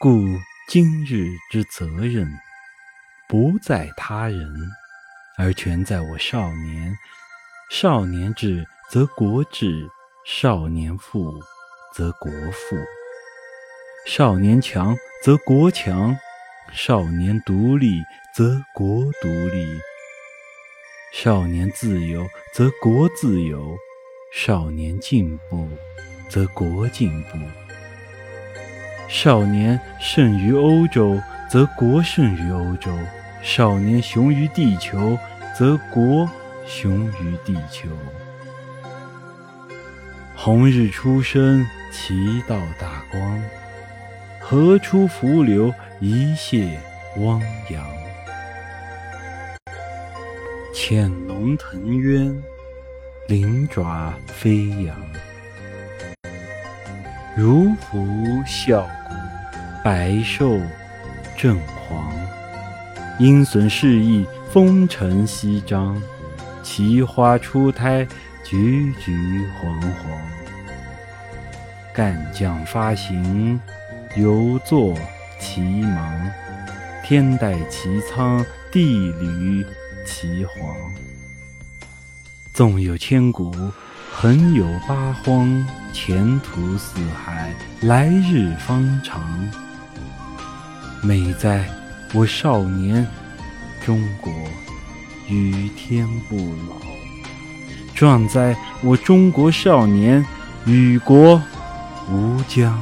故今日之责任，不在他人，而全在我少年。少年智则国智，少年富则国富；少年强则国强，少年独立则国独立；少年自由则国自由，少年进步则国进步。少年胜于欧洲，则国胜于欧洲；少年雄于地球，则国雄于地球。红日初升，其道大光；河出伏流，一泻汪洋。潜龙腾渊，鳞爪飞扬。如服啸谷，百兽震惶。鹰隼试翼，风尘翕张。奇花初胎，踽踽煌煌。干将发行，犹作其芒。天戴其苍，地履其黄。纵有千古。横有八荒，前途似海，来日方长。美哉，我少年，中国与天不老；壮哉，我中国少年，与国无疆。